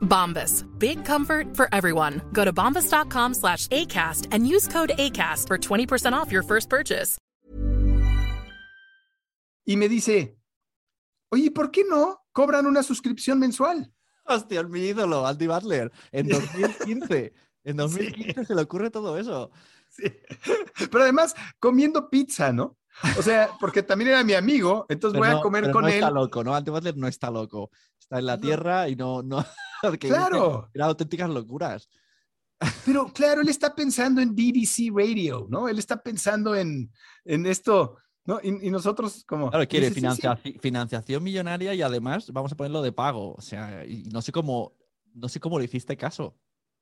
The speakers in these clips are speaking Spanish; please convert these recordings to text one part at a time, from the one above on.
Bombas. Big comfort for everyone. Go to bombas.com slash ACAST and use code ACAST for 20% off your first purchase. Y me dice, oye, ¿por qué no cobran una suscripción mensual? Hostia, mi ídolo, Andy Butler. En 2015. En 2015 se le ocurre todo eso. Sí. Pero además, comiendo pizza, ¿no? O sea, porque también era mi amigo, entonces Pero voy a no- comer pero con no él. está loco, ¿no? Andy Butler no está loco. Está en la No. tierra y no. no Claro. Eran auténticas locuras. Pero claro, él está pensando en BBC Radio, ¿no? Él está pensando en, en esto, ¿no? Y, y nosotros como... Claro, quiere dice, sí, sí. financiaci- financiación millonaria y además vamos a ponerlo de pago. O sea, y no sé cómo, no sé cómo le hiciste caso.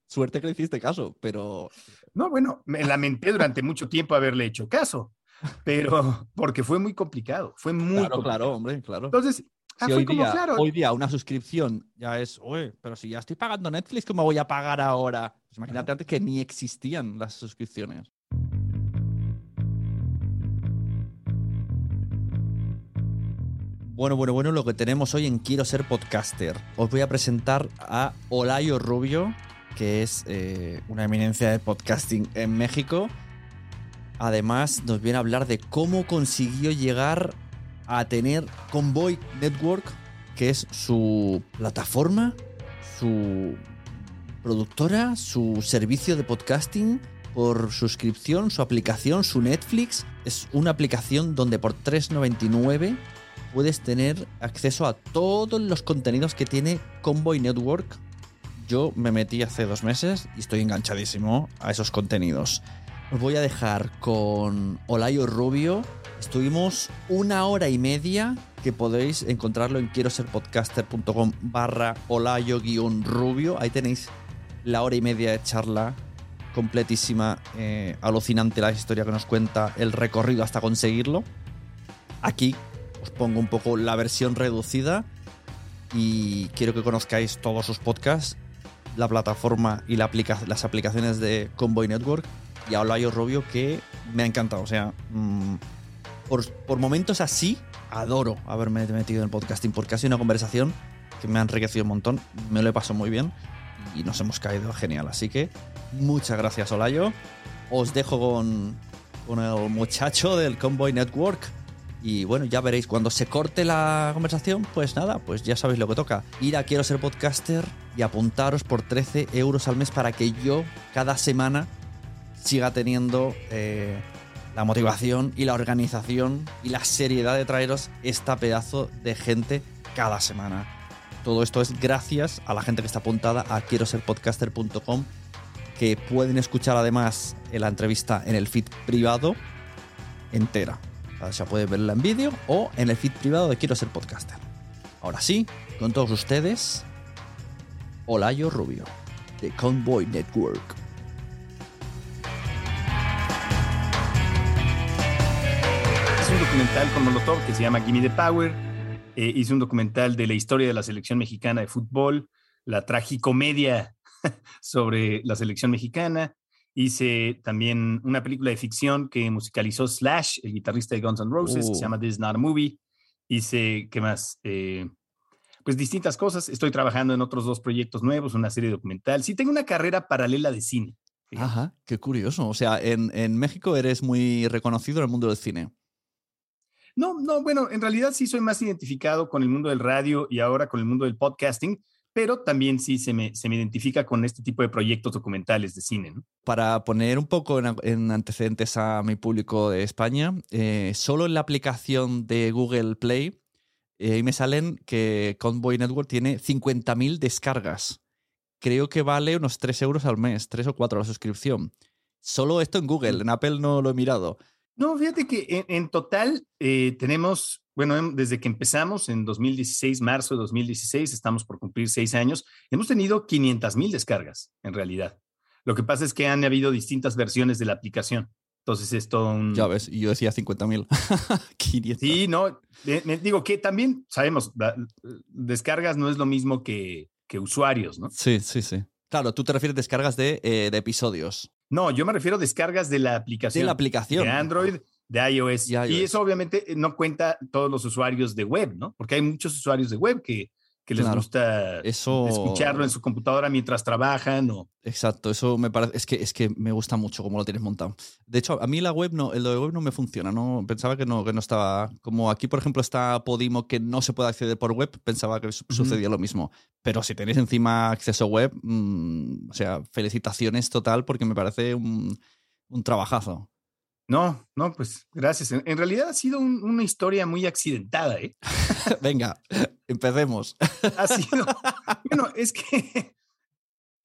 Suerte que le hiciste caso, pero No, bueno, me lamenté durante mucho tiempo haberle hecho caso, pero porque fue muy complicado, fue muy claro, complicado. claro, hombre, claro. Entonces, ah, Si fue hoy, como, día, claro, hoy día una suscripción ya es, oye, pero si ya estoy pagando Netflix, ¿cómo voy a pagar ahora? Pues imagínate antes que ni existían las suscripciones. Bueno, bueno, bueno, lo que tenemos hoy en Quiero ser podcaster. Os voy a presentar a Olayo Rubio, que es eh, una eminencia de podcasting en México. Además, nos viene a hablar de cómo consiguió llegar a tener Convoy Network, que es su plataforma, su productora, su servicio de podcasting por suscripción, su aplicación, su Netflix. Es una aplicación donde por 3,99 puedes tener acceso a todos los contenidos que tiene Convoy Network. Yo me metí hace dos meses y estoy enganchadísimo a esos contenidos. Os voy a dejar con Olayo Rubio. Estuvimos una hora y media que podéis encontrarlo en quiero ser podcaster.com barra olayo-rubio. Ahí tenéis la hora y media de charla completísima, eh, alucinante la historia que nos cuenta, el recorrido hasta conseguirlo. Aquí os pongo un poco la versión reducida y quiero que conozcáis todos sus podcasts, la plataforma y las aplicaciones de Convoy Network y a Olayo Rubio que me ha encantado. O sea, mm, por, por momentos así, adoro haberme metido en el podcasting porque ha sido una conversación que me ha enriquecido un montón, me lo he pasado muy bien y nos hemos caído genial. Así que muchas gracias, Olayo. Os dejo con, con el muchacho del Convoy Network. Y bueno, ya veréis, cuando se corte la conversación, pues nada, pues ya sabéis lo que toca. Ir a Quiero ser podcaster y apuntaros por 13 euros al mes para que yo cada semana siga teniendo eh, la motivación y la organización y la seriedad de traeros esta pedazo de gente cada semana. Todo esto es gracias a la gente que está apuntada a quiero ser podcaster.com que pueden escuchar además la entrevista en el feed privado entera. O sea, pueden verla en vídeo o en el feed privado de Quiero ser podcaster. Ahora sí, con todos ustedes, Olayo Rubio, de Convoy Network. Un documental con Molotov que se llama Gimme the Power. Eh, hice un documental de la historia de la selección mexicana de fútbol, la tragicomedia sobre la selección mexicana. Hice también una película de ficción que musicalizó Slash, el guitarrista de Guns N' Roses, que se Uh. llama This is Not a Movie. Hice, ¿qué más? Eh, pues distintas cosas. Estoy trabajando en otros dos proyectos nuevos, una serie documental. Sí, tengo una carrera paralela de cine. fíjate. Ajá, qué curioso. O sea, en, en México eres muy reconocido en el mundo del cine. No, no, bueno, en realidad sí soy más identificado con el mundo del radio y ahora con el mundo del podcasting, pero también sí se me, se me identifica con este tipo de proyectos documentales de cine. Para poner un poco en, en, antecedentes a mi público de España, eh, solo en la aplicación de Google Play eh, me salen que Convoy Network tiene 50.000 descargas. Creo que vale unos 3 euros al mes, 3 o 4 la suscripción. Solo esto en Google, en Apple no lo he mirado. No, fíjate que en, en total eh, tenemos, bueno, em, desde que empezamos en 2016, marzo de 2016, estamos por cumplir seis años, hemos tenido 500 mil descargas en realidad. Lo que pasa es que han habido distintas versiones de la aplicación. Entonces es todo un... Ya ves, yo decía 50 mil. sí, no, me, digo que también sabemos, descargas no es lo mismo que, que usuarios, ¿no? Sí, sí, sí. Claro, tú te refieres a descargas de, eh, de, episodios. No, yo me refiero a descargas de la aplicación. De la aplicación. De Android, de iOS. iOS. Y eso obviamente no cuenta todos los usuarios de web, ¿no? Porque hay muchos usuarios de web que, que les claro. gusta eso... escucharlo en su computadora mientras trabajan o... Exacto, eso me parece, es que, es que me gusta mucho cómo lo tienes montado. De hecho, a mí la web no, el de web no me funciona, no pensaba que no, que no estaba, como aquí por ejemplo está Podimo que no se puede acceder por web, pensaba que sucedía uh -huh. lo mismo. Pero si tenéis encima acceso web, mmm, o sea, felicitaciones total porque me parece un, un trabajazo. No, no, pues gracias. En, en realidad ha sido un, una historia muy accidentada, ¿eh? Venga, empecemos. Ha sido. Bueno, es que.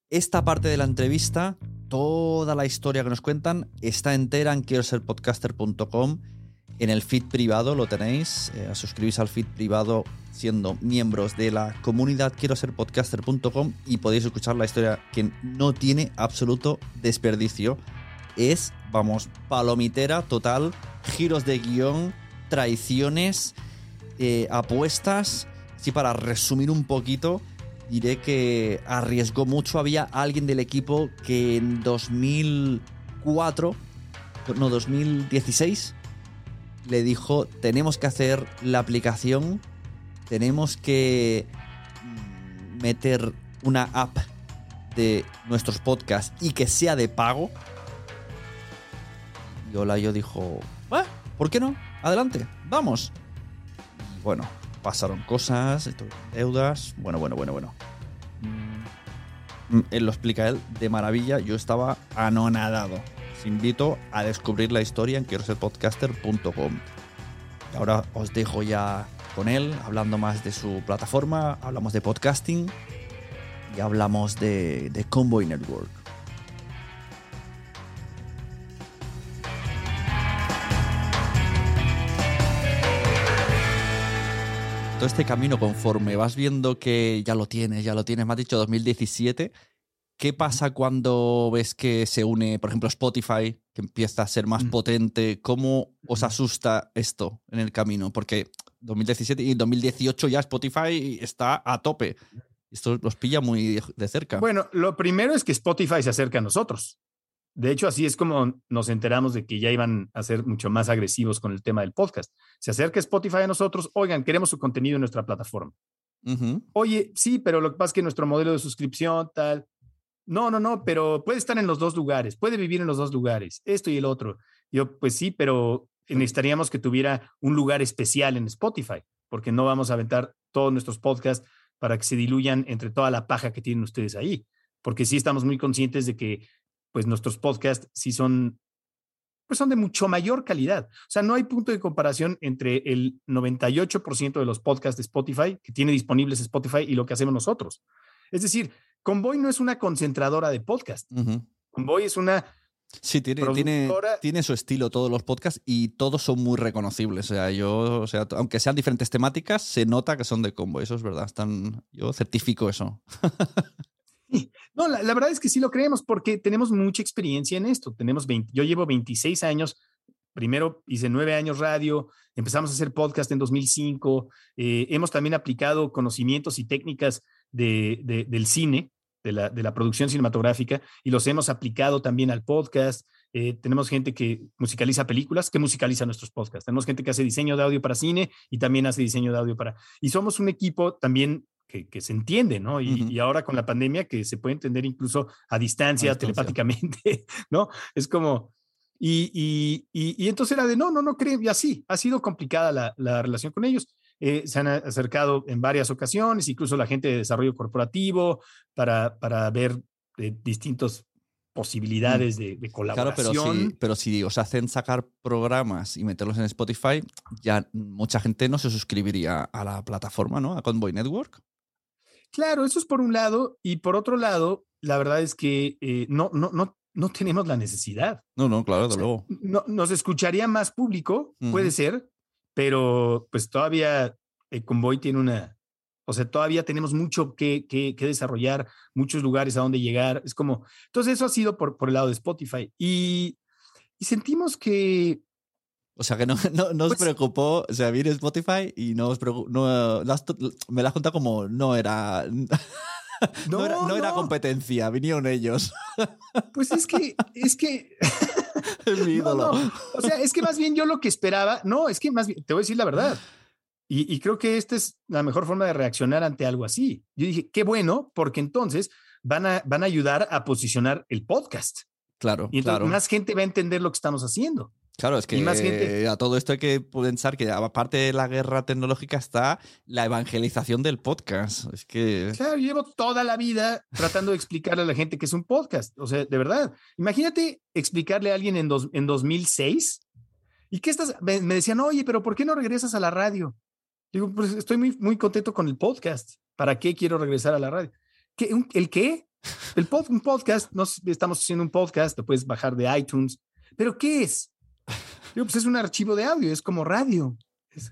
Esta parte de la entrevista, toda la historia que nos cuentan, está entera en quiero ser podcaster.com. En el feed privado lo tenéis. Eh, suscribís al feed privado siendo miembros de la comunidad quiero ser podcaster.com y podéis escuchar la historia que no tiene absoluto desperdicio. Es vamos, palomitera total, giros de guion, traiciones, eh, apuestas. Sí, para resumir un poquito, diré que arriesgó mucho. Había alguien del equipo que en 2004, no, 2016, le dijo, tenemos que hacer la aplicación, tenemos que meter una app de nuestros podcasts y que sea de pago y Olayo dijo, ¿Eh? ¿por qué no? Adelante, vamos. Y bueno, pasaron cosas, deudas, bueno, bueno, bueno, bueno. Mm, él lo explica él de maravilla, yo estaba anonadado. Os invito a descubrir la historia en quiero ser podcaster.com. Y ahora os dejo ya con él, hablando más de su plataforma, hablamos de podcasting y hablamos de, de Convoy Network. Todo este camino, conforme vas viendo que ya lo tienes, ya lo tienes, me has dicho 2017, ¿qué pasa cuando ves que se une, por ejemplo, Spotify, que empieza a ser más mm. potente? ¿Cómo os asusta esto en el camino? Porque 2017 y 2018 ya Spotify está a tope. Esto los pilla muy de cerca. Bueno, lo primero es que Spotify se acerca a nosotros. De hecho, así es como nos enteramos de que ya iban a ser mucho más agresivos con el tema del podcast. Se acerca Spotify a nosotros, oigan, queremos su contenido en nuestra plataforma. Uh -huh. Oye, sí, pero lo que pasa es que nuestro modelo de suscripción, tal. No, no, no, pero puede estar en los dos lugares, puede vivir en los dos lugares, esto y el otro. Yo, pues sí, pero necesitaríamos que tuviera un lugar especial en Spotify, porque no vamos a aventar todos nuestros podcasts para que se diluyan entre toda la paja que tienen ustedes ahí, porque sí estamos muy conscientes de que pues nuestros podcasts sí son, pues son de mucho mayor calidad. O sea, no hay punto de comparación entre el 98% de los podcasts de Spotify que tiene disponibles Spotify y lo que hacemos nosotros. Es decir, Convoy no es una concentradora de podcast. Uh -huh. Convoy es una Sí, tiene, tiene, tiene, su estilo todos los podcasts y todos son muy reconocibles. O sea, yo, o sea, aunque sean diferentes temáticas, se nota que son de combo. Eso es verdad. Están, yo certifico eso. No, la, verdad es que sí lo creemos porque tenemos mucha experiencia en esto. Tenemos 20, yo llevo 26 años. Primero hice nueve años radio, empezamos a hacer podcast en 2005. Eh, hemos también aplicado conocimientos y técnicas de, del cine, de la, de la, producción cinematográfica, y los hemos aplicado también al podcast. Eh, tenemos gente que musicaliza películas, que musicaliza nuestros podcasts. Tenemos gente que hace diseño de audio para cine y también hace diseño de audio para... Y somos un equipo también que, que, se entiende, ¿no? Y, uh -huh. y, ahora con la pandemia que se puede entender incluso a distancia, a distancia. telepáticamente, ¿no? Es como... Y, y, y, entonces era de, no, no, no creo, y así, ha sido complicada la, la relación con ellos. eh, se han acercado en varias ocasiones, incluso la gente de desarrollo corporativo, para, para ver eh, distintas posibilidades de, de, colaboración. Claro, pero si, pero si os hacen sacar programas y meterlos en Spotify, ya mucha gente no se suscribiría a la plataforma, ¿no? A Convoy Network. Claro, eso es por un lado. Y por otro lado, la verdad es que eh, no, no, no, no tenemos la necesidad. No, no, claro, desde luego. No, nos escucharía más público, uh -huh. puede ser, pero pues todavía el Convoy tiene una, o sea, todavía tenemos mucho que, que, que, desarrollar, muchos lugares a donde llegar. Es como, entonces eso ha sido por, por el lado de Spotify. Y, y sentimos que... O sea, que no, no, no os pues, preocupó, o sea, viene Spotify y no os preocupó, no, las, me la contado como no era... No, no, era, no, no, era, competencia, vinieron ellos. Pues es que, es que. es mi ídolo. O sea, es que más bien yo lo que esperaba, no, es que más bien, te voy a decir la verdad. Y, y, creo que esta es la mejor forma de reaccionar ante algo así. Yo dije, qué bueno, porque entonces van a, van a ayudar a posicionar el podcast. Claro. Y entonces claro. más gente va a entender lo que estamos haciendo. Claro, es que más gente... a todo esto hay que pensar que aparte de la guerra tecnológica está la evangelización del podcast. Es que... Claro, yo llevo toda la vida tratando de explicarle a la gente que es un podcast. O sea, de verdad, imagínate explicarle a alguien en, dos, en 2006 y que estás, me, me decían, oye, pero ¿por qué no regresas a la radio? Digo, pues estoy muy, muy contento con el podcast. ¿Para qué quiero regresar a la radio? ¿Qué, ¿El qué? El pod, un podcast, nos, estamos haciendo un podcast, lo puedes bajar de iTunes. ¿Pero qué es? Digo, pues es un archivo de audio, es como radio. Es,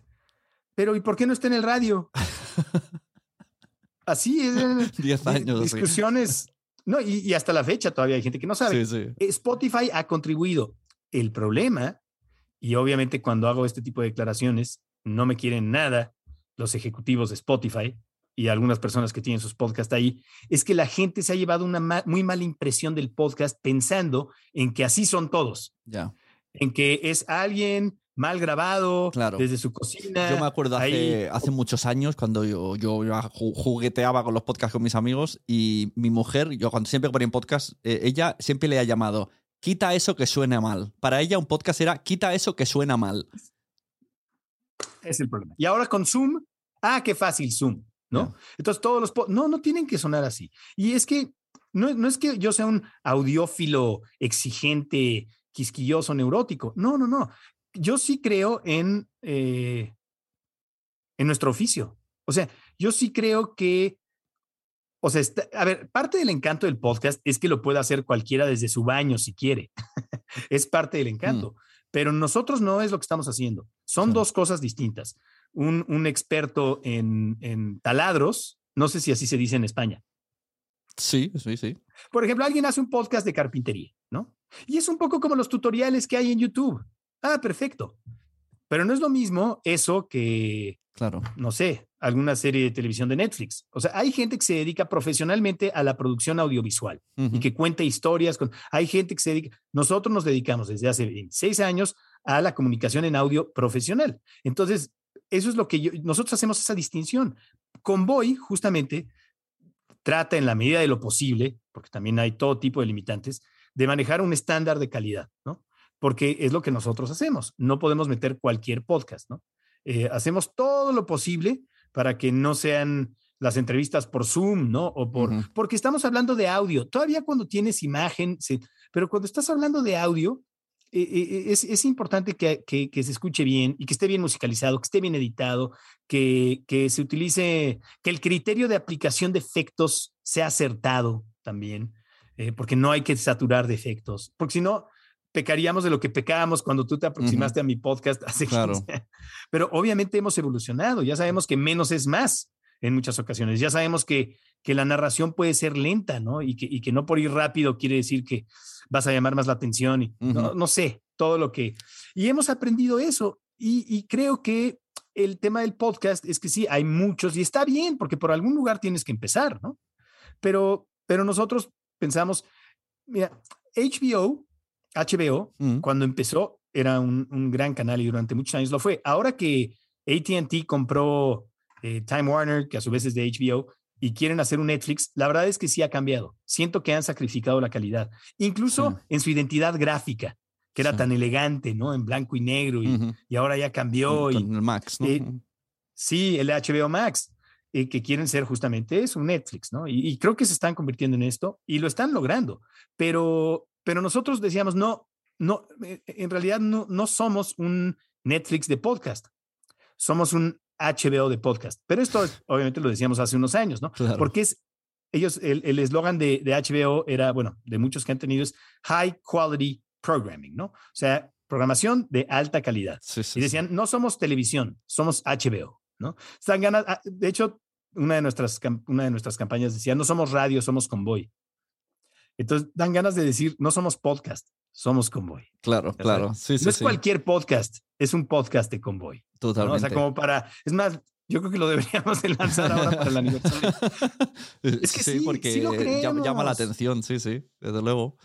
pero ¿y por qué no está en el radio? Así es. Diez años. Discusiones. Sí. No, y, y, hasta la fecha todavía hay gente que no sabe. Sí, sí. Spotify ha contribuido. El problema, y obviamente cuando hago este tipo de declaraciones, no me quieren nada los ejecutivos de Spotify y algunas personas que tienen sus podcasts ahí, es que la gente se ha llevado una ma muy mala impresión del podcast pensando en que así son todos. Ya en que es alguien mal grabado claro. desde su cocina. Yo me acuerdo hace, hace muchos años cuando yo, yo, jugueteaba con los podcasts con mis amigos y mi mujer, yo cuando siempre ponía un podcast, eh, ella siempre le ha llamado quita eso que suena mal. Para ella un podcast era quita eso que suena mal. Es el problema. Y ahora con Zoom, ah, qué fácil Zoom, ¿no? Yeah. Entonces todos los... No, no tienen que sonar así. Y es que no, no es que yo sea un audiófilo exigente quisquilloso, neurótico. No, no, no. Yo sí creo en, eh, en nuestro oficio. O sea, yo sí creo que, o sea, está, a ver, parte del encanto del podcast es que lo puede hacer cualquiera desde su baño si quiere. es parte del encanto. Mm. Pero nosotros no es lo que estamos haciendo. Son sí. dos cosas distintas. Un, un experto en, en taladros, no sé si así se dice en España. Sí, sí, sí. Por ejemplo, alguien hace un podcast de carpintería, ¿no? Y es un poco como los tutoriales que hay en YouTube. Ah, perfecto. Pero no es lo mismo eso que, claro. no sé, alguna serie de televisión de Netflix. O sea, hay gente que se dedica profesionalmente a la producción audiovisual uh -huh. y que cuenta historias. Con, hay gente que se dedica, nosotros nos dedicamos desde hace 26 años a la comunicación en audio profesional. Entonces, eso es lo que yo, nosotros hacemos esa distinción. Convoy, justamente, trata en la medida de lo posible, porque también hay todo tipo de limitantes, de manejar un estándar de calidad, ¿no? Porque es lo que nosotros hacemos. No podemos meter cualquier podcast, ¿no? Eh, hacemos todo lo posible para que no sean las entrevistas por Zoom, ¿no? O por, uh -huh. porque estamos hablando de audio. Todavía cuando tienes imagen, pero cuando estás hablando de audio, es, es, importante que, que, que, se escuche bien y que esté bien musicalizado, que esté bien editado, que, que se utilice, que el criterio de aplicación de efectos sea acertado también eh, porque no hay que saturar de efectos, porque si no, pecaríamos de lo que pecábamos cuando tú te aproximaste uh -huh. a mi podcast hace claro. 15 Pero obviamente hemos evolucionado, ya sabemos que menos es más en muchas ocasiones, ya sabemos que, que la narración puede ser lenta, ¿no? Y que, y que no por ir rápido quiere decir que vas a llamar más la atención y uh -huh. no, no, sé, todo lo que... Y hemos aprendido eso y, y creo que el tema del podcast es que sí, hay muchos y está bien, porque por algún lugar tienes que empezar, ¿no? Pero, pero nosotros pensamos, mira, HBO, HBO, mm. cuando empezó era un, un, gran canal y durante muchos años lo fue. Ahora que ATT compró eh, Time Warner, que a su vez es de HBO, y quieren hacer un Netflix, la verdad es que sí ha cambiado. Siento que han sacrificado la calidad, incluso sí. en su identidad gráfica, que era sí. tan elegante, ¿no? En blanco y negro, y, uh -huh. y ahora ya cambió. Con y, el Max, ¿no? Eh, Sí, el HBO Max, eh, que quieren ser justamente eso, un Netflix, ¿no? Y, y, creo que se están convirtiendo en esto y lo están logrando. Pero, pero nosotros decíamos, no, no, eh, en realidad no, no somos un Netflix de podcast, somos un HBO de podcast. Pero esto obviamente lo decíamos hace unos años, ¿no? Claro. Porque es, ellos, el eslogan de, de HBO era, bueno, de muchos que han tenido es High Quality Programming, ¿no? O sea, programación de alta calidad. Sí, sí, y decían, no somos televisión, somos HBO, ¿no? Están ganas, ah, de hecho, una de, nuestras, una de nuestras campañas decía, no somos radio, somos convoy. Entonces, dan ganas de decir, no somos podcast, somos convoy. Claro, claro. Sí, no es cualquier podcast, es un podcast de convoy. Totalmente. ¿no? O sea, como para, es más, yo creo que lo deberíamos de lanzar ahora para el aniversario. es que sí, sí porque sí llama la atención, sí, sí, desde luego.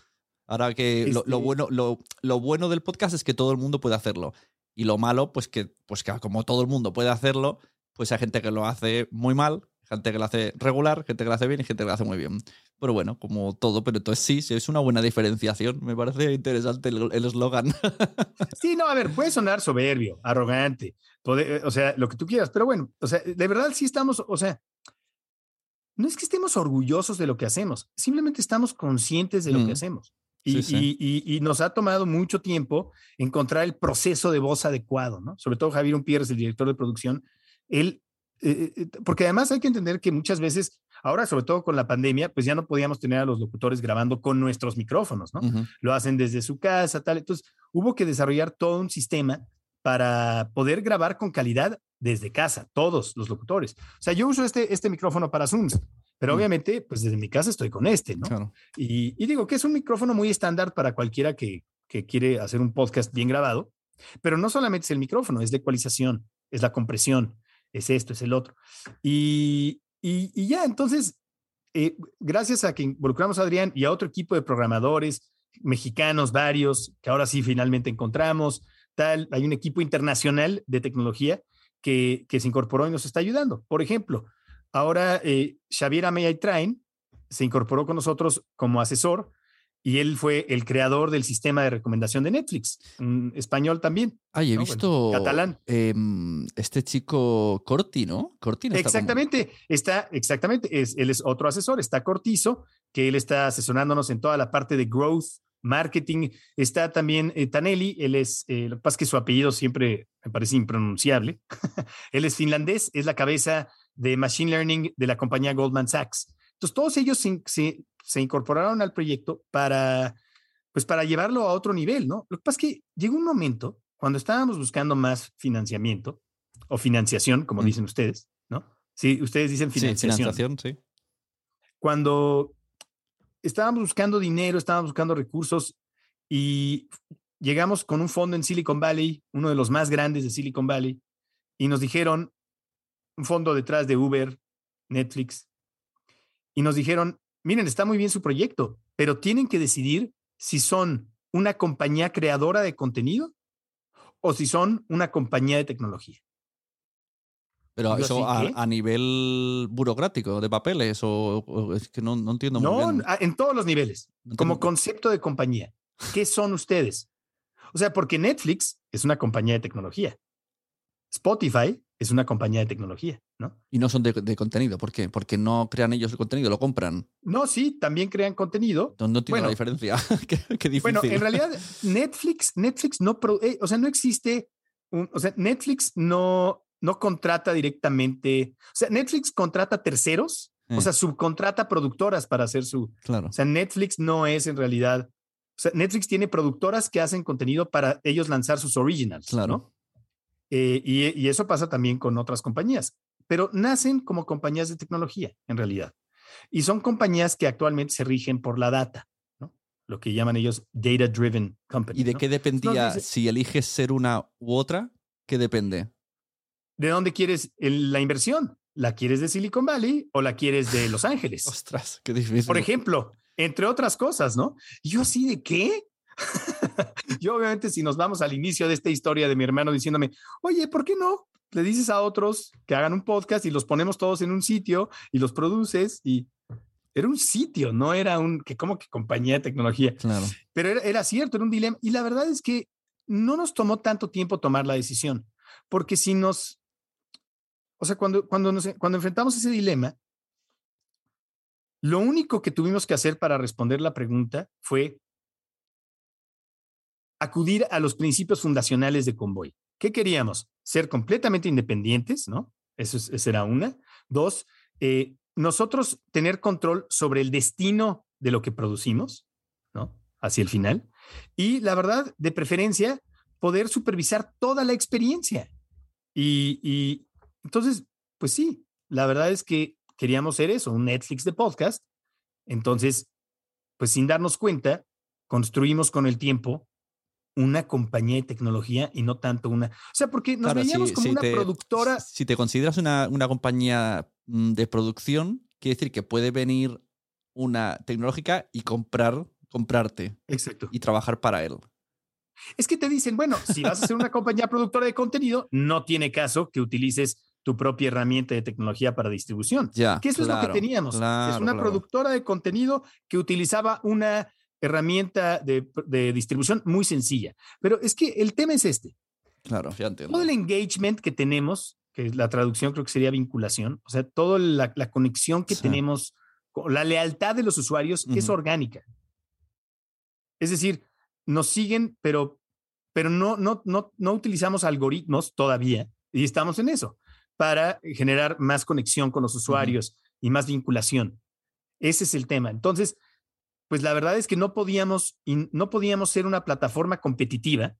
Ahora que lo, lo, este bueno, lo, lo, bueno del podcast es que todo el mundo puede hacerlo. Y lo malo, pues que, pues que como todo el mundo puede hacerlo, pues hay gente que lo hace muy mal, gente que lo hace regular, gente que lo hace bien y gente que lo hace muy bien. Pero bueno, como todo, pero entonces sí, sí es una buena diferenciación. Me parece interesante el eslogan. sí, no, a ver, puede sonar soberbio, arrogante, o sea, lo que tú quieras, pero bueno, o sea, de verdad sí estamos, o sea, no es que estemos orgullosos de lo que hacemos, simplemente estamos conscientes de lo mm. que hacemos. Y, sí, sí. Y, y, nos ha tomado mucho tiempo encontrar el proceso de voz adecuado, ¿no? Sobre todo Javier Umpierres, el director de producción, él, eh, eh, porque además hay que entender que muchas veces, ahora sobre todo con la pandemia, pues ya no podíamos tener a los locutores grabando con nuestros micrófonos, ¿no? Uh -huh. Lo hacen desde su casa, tal. Entonces, hubo que desarrollar todo un sistema para poder grabar con calidad desde casa, todos los locutores. O sea, yo uso este, este micrófono para Zooms, pero mm. obviamente, pues desde mi casa estoy con este, ¿no? Claro. Y, y, digo que es un micrófono muy estándar para cualquiera que, que, quiere hacer un podcast bien grabado, pero no solamente es el micrófono, es la ecualización, es la compresión, es esto, es el otro. Y, y, ya, entonces, eh, gracias a que involucramos a Adrián y a otro equipo de programadores mexicanos, varios, que ahora sí finalmente encontramos, tal, hay un equipo internacional de tecnología que, que se incorporó y nos está ayudando. Por ejemplo, Ahora, eh, Xavier Ameyay Train se incorporó con nosotros como asesor y él fue el creador del sistema de recomendación de Netflix, un español también. Ay, he ¿no? visto. Bueno, catalán. Eh, este chico Corti, ¿no? Corti no exactamente, está, como... está, exactamente. Es, él es otro asesor, está Cortizo, que él está asesorándonos en toda la parte de growth, marketing. Está también eh, Tanelli, él es, eh, lo que pasa es que su apellido siempre me parece impronunciable. él es finlandés, es la cabeza de Machine Learning de la compañía Goldman Sachs. Entonces, todos ellos se, se, se, incorporaron al proyecto para, pues, para llevarlo a otro nivel, ¿no? Lo que pasa es que llegó un momento cuando estábamos buscando más financiamiento o financiación, como mm. dicen ustedes, ¿no? Sí, ustedes dicen financiación. Sí, financiación, sí. Cuando estábamos buscando dinero, estábamos buscando recursos y llegamos con un fondo en Silicon Valley, uno de los más grandes de Silicon Valley, y nos dijeron, un fondo detrás de Uber, Netflix, y nos dijeron, miren, está muy bien su proyecto, pero tienen que decidir si son una compañía creadora de contenido o si son una compañía de tecnología. Pero eso a, a, nivel burocrático, de papeles, o, o es que no, no entiendo no, muy bien. en todos los niveles, no como concepto de compañía. ¿Qué son ustedes? O sea, porque Netflix es una compañía de tecnología. Spotify es una compañía de tecnología, ¿no? Y no son de, de, contenido, ¿por qué? Porque no crean ellos el contenido, lo compran. No, sí, también crean contenido. No, no tiene bueno, la diferencia. qué, qué, difícil. Bueno, en realidad Netflix, Netflix no, pro, eh, o sea, no existe, un, o sea, Netflix no, no contrata directamente, o sea, Netflix contrata terceros, eh. o sea, subcontrata productoras para hacer su, claro. o sea, Netflix no es en realidad, o sea, Netflix tiene productoras que hacen contenido para ellos lanzar sus originals, claro. ¿no? Eh, y, y, eso pasa también con otras compañías, pero nacen como compañías de tecnología, en realidad. Y son compañías que actualmente se rigen por la data. Lo que llaman ellos data driven companies. ¿Y de ¿no? qué dependía Entonces, si eliges ser una u otra? ¿Qué depende? ¿De dónde quieres el, la inversión? ¿La quieres de Silicon Valley o la quieres de Los Ángeles? Ostras, qué difícil. Por ejemplo, entre otras cosas, ¿no? Yo así de qué? yo obviamente si nos vamos al inicio de esta historia de mi hermano diciéndome, oye, ¿por qué no? Le dices a otros que hagan un podcast y los ponemos todos en un sitio y los produces y era un sitio, no era un, que como que compañía de tecnología. Claro. Pero era, era cierto, era un dilema. Y la verdad es que no nos tomó tanto tiempo tomar la decisión, porque si nos, o sea, cuando, cuando, nos, cuando enfrentamos ese dilema, lo único que tuvimos que hacer para responder la pregunta fue acudir a los principios fundacionales de Convoy. ¿Qué queríamos? Ser completamente independientes, ¿no? Eso es, una. Dos, eh, nosotros tener control sobre el destino de lo que producimos, ¿no? Hacia el final. Y la verdad, de preferencia, poder supervisar toda la experiencia. Y, y entonces, pues sí, la verdad es que queríamos ser eso, un Netflix de podcast. Entonces, pues sin darnos cuenta, construimos con el tiempo una compañía de tecnología y no tanto una. O sea, porque nos veíamos como una productora. Si te consideras una, una, compañía mm, de producción, quiere decir que puede venir una tecnológica y comprar, comprarte. Exacto. Y trabajar para él. Es que te dicen, bueno, si vas a ser una compañía productora de contenido, no tiene caso que utilices tu propia herramienta de tecnología para distribución. Ya, que eso es lo que teníamos. es una productora de contenido que utilizaba una herramienta de, distribución muy sencilla. Pero es que el tema es este. Claro, ya entiendo. Todo el engagement que tenemos, que la traducción creo que sería vinculación, o sea, toda la, conexión que tenemos, la lealtad de los usuarios, es orgánica. Es decir, nos siguen, pero, pero no, no, no, no utilizamos algoritmos todavía y estamos en eso para generar más conexión con los usuarios y más vinculación. Ese es el tema. Entonces, pues la verdad es que no podíamos, no podíamos ser una plataforma competitiva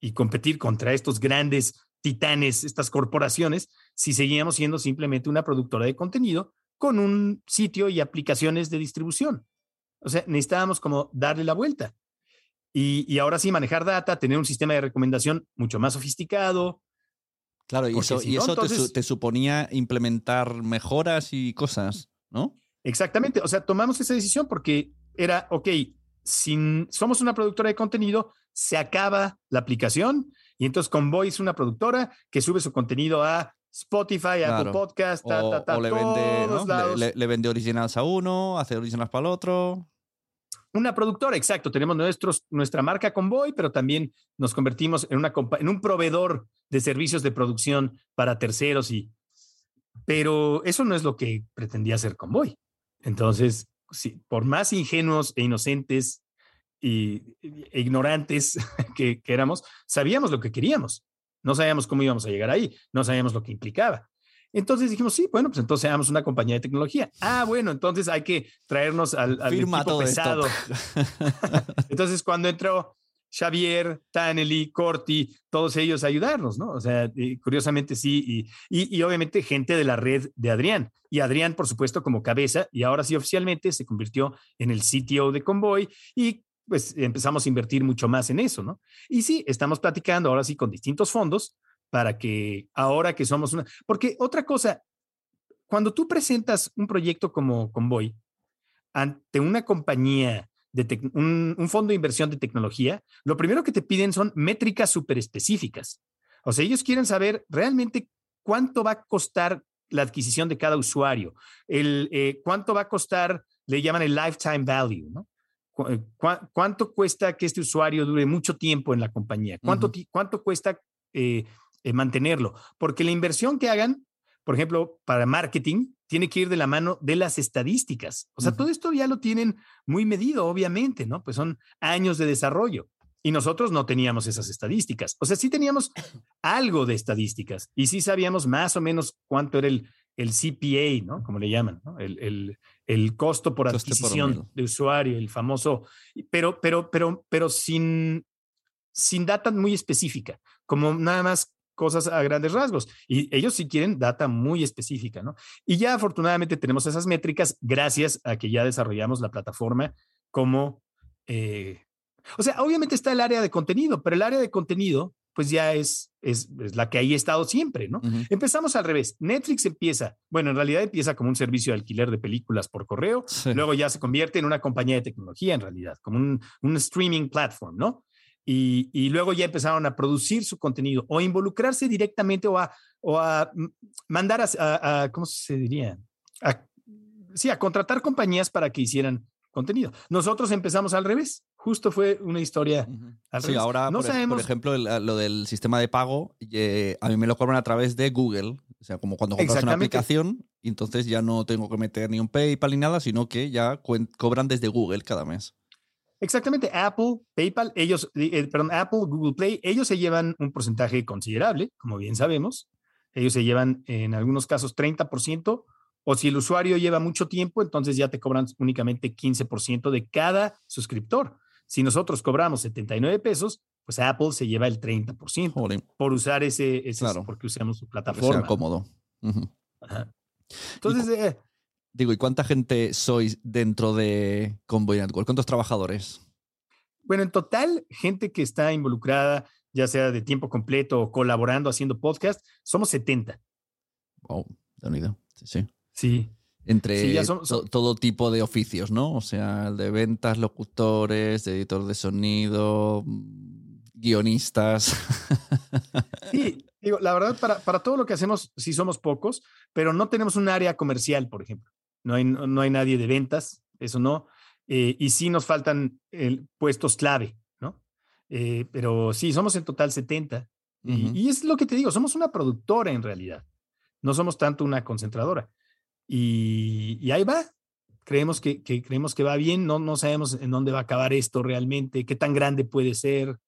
y competir contra estos grandes titanes, estas corporaciones, si seguíamos siendo simplemente una productora de contenido con un sitio y aplicaciones de distribución. O sea, necesitábamos como darle la vuelta. Y, ahora sí, manejar data, tener un sistema de recomendación mucho más sofisticado. Claro, y eso, y eso te, suponía implementar mejoras y cosas, ¿no? Exactamente. O sea, tomamos esa decisión porque era, ok, si somos una productora de contenido, se acaba la aplicación y entonces Convoy es una productora que sube su contenido a Spotify, a Apple Podcast, o, le, vende, le, vende originals a uno, hace originals para el otro. Una productora, exacto. Tenemos nuestros, nuestra marca Convoy, pero también nos convertimos en, una, en un proveedor de servicios de producción para terceros y... Pero eso no es lo que pretendía hacer Convoy. Entonces, sí, por más ingenuos e inocentes y, e ignorantes que, que, éramos, sabíamos lo que queríamos. No sabíamos cómo íbamos a llegar ahí, no sabíamos lo que implicaba. Entonces dijimos, sí, bueno, pues entonces seamos una compañía de tecnología. Ah, bueno, entonces hay que traernos al, al equipo pesado. entonces, cuando entró Xavier, Taneli, Corti, todos ellos ayudarnos, ¿no? O sea, curiosamente sí, y, y, obviamente gente de la red de Adrián. Y Adrián, por supuesto, como cabeza, y ahora sí oficialmente se convirtió en el CTO de Convoy y pues empezamos a invertir mucho más en eso, ¿no? Y sí, estamos platicando ahora sí con distintos fondos para que ahora que somos una... Porque otra cosa, cuando tú presentas un proyecto como Convoy ante una compañía, de un, fondo de inversión de tecnología, lo primero que te piden son métricas súper específicas. O sea, ellos quieren saber realmente cuánto va a costar la adquisición de cada usuario, el, eh, cuánto va a costar, le llaman el lifetime value, ¿no? Eh, ¿Cuánto cuesta que este usuario dure mucho tiempo en la compañía? ¿Cuánto, cuánto cuesta eh, eh, mantenerlo, porque la inversión que hagan, por ejemplo, para marketing, tiene que ir de la mano de las estadísticas. O sea, todo esto ya lo tienen muy medido, obviamente, ¿no? Pues son años de desarrollo. Y nosotros no teníamos esas estadísticas. O sea, sí teníamos algo de estadísticas y sí sabíamos más o menos cuánto era el, el CPA, ¿no? Como le llaman, ¿no? El, el, el costo por adquisición de usuario, el famoso, pero, pero, pero, pero sin, sin data muy específica, como nada más cosas a grandes rasgos. Y ellos sí quieren data muy específica, ¿no? Y ya afortunadamente tenemos esas métricas gracias a que ya desarrollamos la plataforma como... Eh, o sea, obviamente está el área de contenido, pero el área de contenido pues ya es, es, la que ahí ha estado siempre, ¿no? Empezamos al revés. Netflix empieza, bueno, en realidad empieza como un servicio de alquiler de películas por correo, luego ya se convierte en una compañía de tecnología en realidad, como un, un streaming platform, ¿no? Y, luego ya empezaron a producir su contenido o involucrarse directamente o a, o a mandar a, ¿cómo se diría? sí, a contratar compañías para que hicieran contenido. Nosotros empezamos al revés. justo fue una historia. Al Sí, revés. ahora, no por, ej- por sabemos. ejemplo, el- lo del sistema de pago, eh, a mí me lo cobran a través de Google. O sea, como cuando compras una aplicación, y entonces ya no tengo que meter ni un PayPal ni nada, sino que ya cobran desde Google cada mes. Exactamente, Apple, PayPal, ellos, eh, perdón, Apple, Google Play, ellos se llevan un porcentaje considerable, como bien sabemos. Ellos se llevan en algunos casos 30%, o si el usuario lleva mucho tiempo, entonces ya te cobran únicamente 15% de cada suscriptor. Si nosotros cobramos 79 pesos, pues Apple se lleva el 30% Jolín, por usar ese, ese Claro. porque usamos su que sea plataforma. cómodo. Ujú. Ajá. Entonces, eh, Digo, ¿y cuánta gente sois dentro de Convoy Network? ¿Cuántos trabajadores? Bueno, en total, gente que está involucrada, ya sea de tiempo completo o colaborando haciendo podcast, somos 70. Wow, de unido. Sí, sí. Sí. Entre Sí, ya son- to- son- todo tipo de oficios, ¿no? O sea, el de ventas, locutores, de editor de sonido, guionistas. Sí, digo, la verdad, para, para todo lo que hacemos, sí somos pocos, pero no tenemos un área comercial, por ejemplo. No hay, no hay nadie de ventas, eso no. Eh, y sí nos faltan eh, puestos clave, ¿no? Eh, pero sí, somos en total 70. Y- es lo que te digo, somos una productora en realidad. No somos tanto una concentradora. Y, y ahí va. Creemos que, que- creemos que va bien, no, no sabemos en dónde va a acabar esto realmente, qué tan grande puede ser,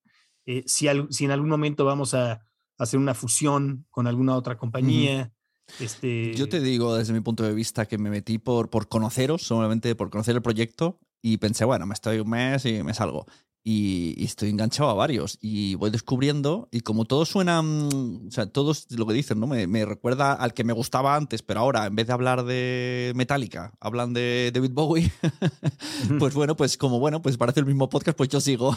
eh, si, al- si en algún momento vamos a, hacer una fusión con alguna otra compañía. Este, Yo te digo, desde mi punto de vista, que me metí por, por conoceros, solamente por conocer el proyecto, y pensé, bueno, me estoy un mes y me salgo. Y, y estoy enganchado a varios. Y voy descubriendo, y como todos suenan, o sea, todos lo que dicen, ¿no? Me, me recuerda al que me gustaba antes, pero ahora, en vez de hablar de Metallica, hablan de David Bowie. pues bueno, pues como bueno, pues parece el mismo podcast, pues yo sigo.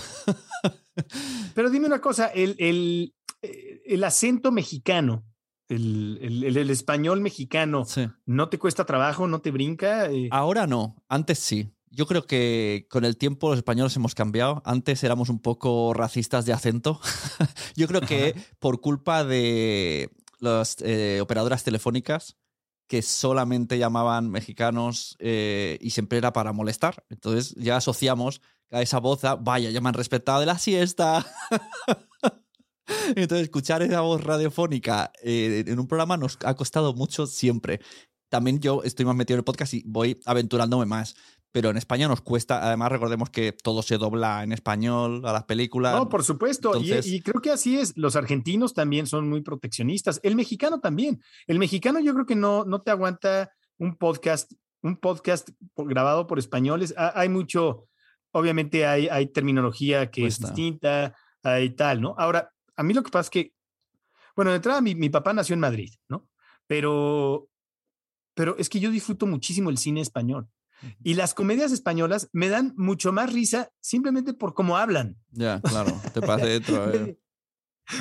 Pero dime una cosa, el, el, eh, el acento mexicano, el, el- el- español mexicano, Sí. ¿no te cuesta trabajo? ¿No te brinca? Eh, Ahora no, antes sí. Yo creo que con el tiempo los españoles hemos cambiado. Antes éramos un poco racistas de acento. Yo creo que por culpa de las eh, operadoras telefónicas que solamente llamaban mexicanos eh, y siempre era para molestar. Entonces ya asociamos a esa voz a, vaya, ya me han respetado de la siesta. Entonces escuchar esa voz radiofónica eh, en un programa nos ha costado mucho siempre también yo estoy más metido en el podcast y voy aventurándome más. Pero en España nos cuesta, además recordemos que todo se dobla en español a las películas. no, por supuesto. y- Entonces- y, creo que así es. Los argentinos también son muy proteccionistas. El mexicano también. El mexicano yo creo que no, no te aguanta un podcast, un podcast grabado por españoles. Ha- hay mucho, obviamente hay, hay terminología que Cuesta. es distinta, hay tal, ¿no? Ahora, a mí lo que pasa es que, bueno, de entrada mi, mi papá nació en Madrid, ¿no? Pero, pero es que yo disfruto muchísimo el cine español. Y las comedias españolas me dan mucho más risa simplemente por cómo hablan. Ya, claro, te dentro. eh.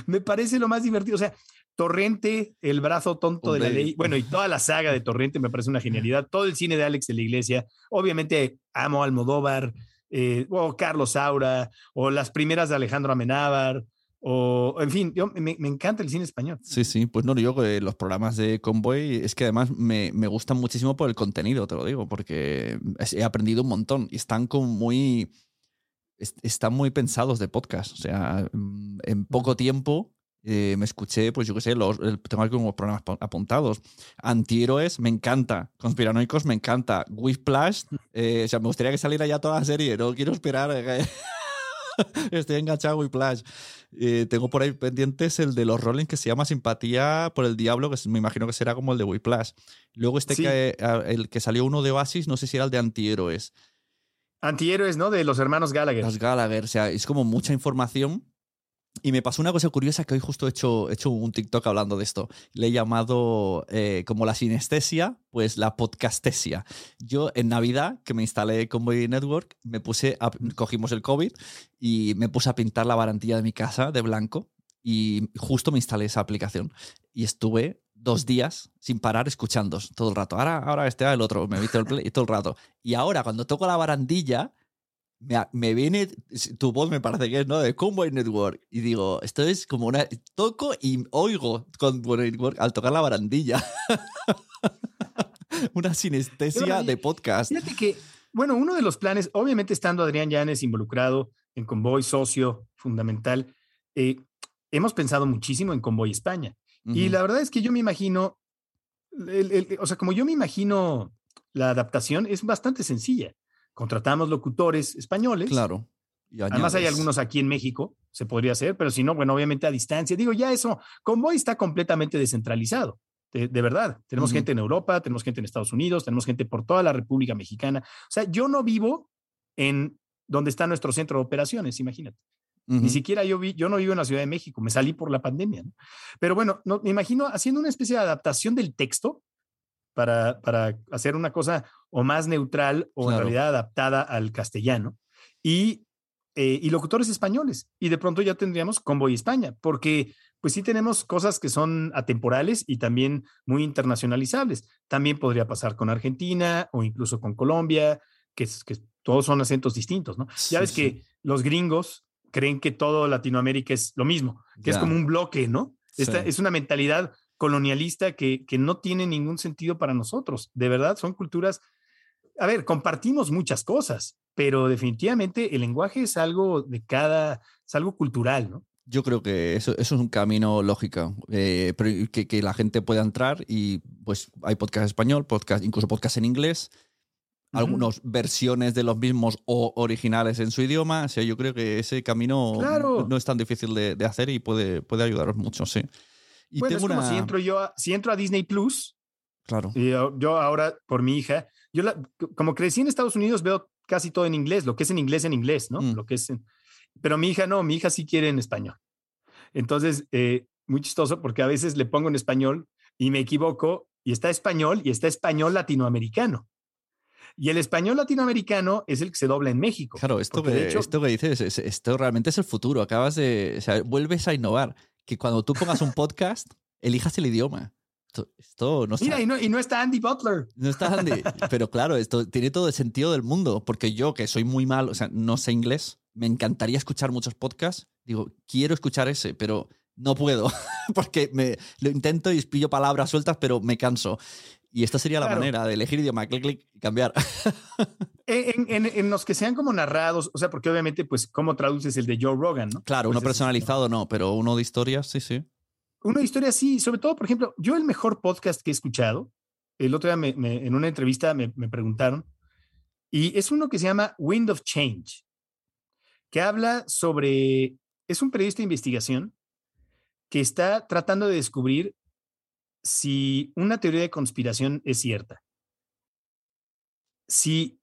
Me parece lo más divertido. O sea, Torrente, el brazo tonto de la ley. Bueno, y toda la saga de Torrente me parece una genialidad. Todo el cine de Alex de la Iglesia. Obviamente amo Almodóvar, eh, o Carlos Saura, o las primeras de Alejandro Amenábar, o en fin, yo, me, me encanta el cine español. Sí, sí, pues no, yo eh, los programas de Convoy es que además me, me gustan muchísimo por el contenido, te lo digo, porque he aprendido un montón y están como muy... es- Están muy pensados de podcast, o sea, mm, en poco tiempo eh, me escuché, pues yo qué sé, los, el- tengo aquí unos programas apuntados. Antihéroes, me encanta. Conspiranoicos, me encanta. Whiplash, eh, o sea, me gustaría que saliera ya toda la serie, no quiero esperar. Estoy enganchado a Whiplash. Eh, tengo por ahí pendientes el de los Rolling que se llama Simpatía por el Diablo, que me imagino que será como el de Whiplash. Luego este Sí. que, el que salió uno de Oasis, no sé si era el de Antihéroes. Antihéroes, ¿no? De los hermanos Gallagher. Los Gallagher, o sea, es como mucha información. Y me pasó una cosa curiosa que hoy justo he hecho, he hecho un TikTok hablando de esto. Le he llamado eh, como la sinestesia, pues la podcastesia. Yo en Navidad, que me instalé Convoy Network, me puse, a- cogimos el COVID y me puse a pintar la barandilla de mi casa de blanco y justo me instalé esa aplicación. Y estuve dos días sin parar escuchando todo el rato. Ahora, ahora este, ahora el otro, me he visto todo el rato. Y ahora cuando toco la barandilla, me, me viene tu voz me parece que es no de Convoy Network. Y digo esto es como una toco y oigo Convoy Network al tocar la barandilla. Una sinestesia de podcast. Fíjate que Bueno, uno de los planes, obviamente estando Adrián Llanes involucrado en Convoy, socio fundamental, eh, hemos pensado muchísimo en Convoy España. Y la verdad es que yo me imagino, o sea, como yo me imagino la adaptación es bastante sencilla. Contratamos locutores españoles. Claro. Además hay algunos aquí en México, se podría hacer, pero si no, bueno, obviamente a distancia. Digo, ya eso, Convoy está completamente descentralizado. De, verdad, tenemos gente en Europa, tenemos gente en Estados Unidos, tenemos gente por toda la República Mexicana. O sea, yo no vivo en donde está nuestro centro de operaciones, imagínate. Ni siquiera yo, vi, yo no vivo en la Ciudad de México, me salí por la pandemia. Pero bueno, no, me imagino haciendo una especie de adaptación del texto para, para hacer una cosa o más neutral o en realidad adaptada al castellano y, eh, y locutores españoles. Y de pronto ya tendríamos Convoy España, porque pues sí tenemos cosas que son atemporales y también muy internacionalizables. También podría pasar con Argentina o incluso con Colombia, que, que todos son acentos distintos, ¿no? ya ves que los gringos creen que todo Latinoamérica es lo mismo, que es como un bloque, ¿no? Esta, Es una mentalidad colonialista que, que no tiene ningún sentido para nosotros. De verdad, son culturas, a ver, compartimos muchas cosas, pero definitivamente el lenguaje es algo de cada, es algo cultural, ¿no? Yo creo que eso, eso es un camino lógico, eh, que, que, la gente pueda entrar y pues hay podcast español, podcast, incluso podcast en inglés, algunas versiones de los mismos o originales en su idioma. O sea, yo creo que ese camino no es tan difícil de, hacer y puede, puede ayudaros mucho, sí. Y bueno, es como si entro yo a, si entro a Disney Plus. Claro. Y yo, ahora, por mi hija, yo la, como crecí en Estados Unidos, veo casi todo en inglés, lo que es en inglés en inglés, ¿no? Mm. Lo que es pero mi hija no, mi hija sí quiere en español. Entonces, eh, muy chistoso porque a veces le pongo en español y me equivoco y está español y está español latinoamericano. Y el español latinoamericano es el que se dobla en México. Claro, esto, que, esto que dices, esto realmente es el futuro. Acabas de, o sea, vuelves a innovar. Que cuando tú pongas un podcast, elijas el idioma. Esto, no está. Mira, y no, y no, está Andy Butler. No está Andy. Pero claro, esto tiene todo el sentido del mundo. Porque yo, que soy muy mal, o sea, no sé inglés, me encantaría escuchar muchos podcasts. Digo, quiero escuchar ese, pero no puedo. Porque me, lo intento y pillo palabras sueltas, pero me canso. Y esta sería la manera de elegir idioma, clic, clic y cambiar. En, los que sean como narrados, o sea, porque obviamente, pues, ¿cómo traduces el de Joe Rogan? ¿no? Claro, uno pues personalizado no, pero uno de historias, sí, sí. Uno de historias, sí. Sobre todo, por ejemplo, yo el mejor podcast que he escuchado, el otro día en una entrevista me, me preguntaron, y es uno que se llama Wind of Change, que habla sobre, es un periodista de investigación que está tratando de descubrir si una teoría de conspiración es cierta, si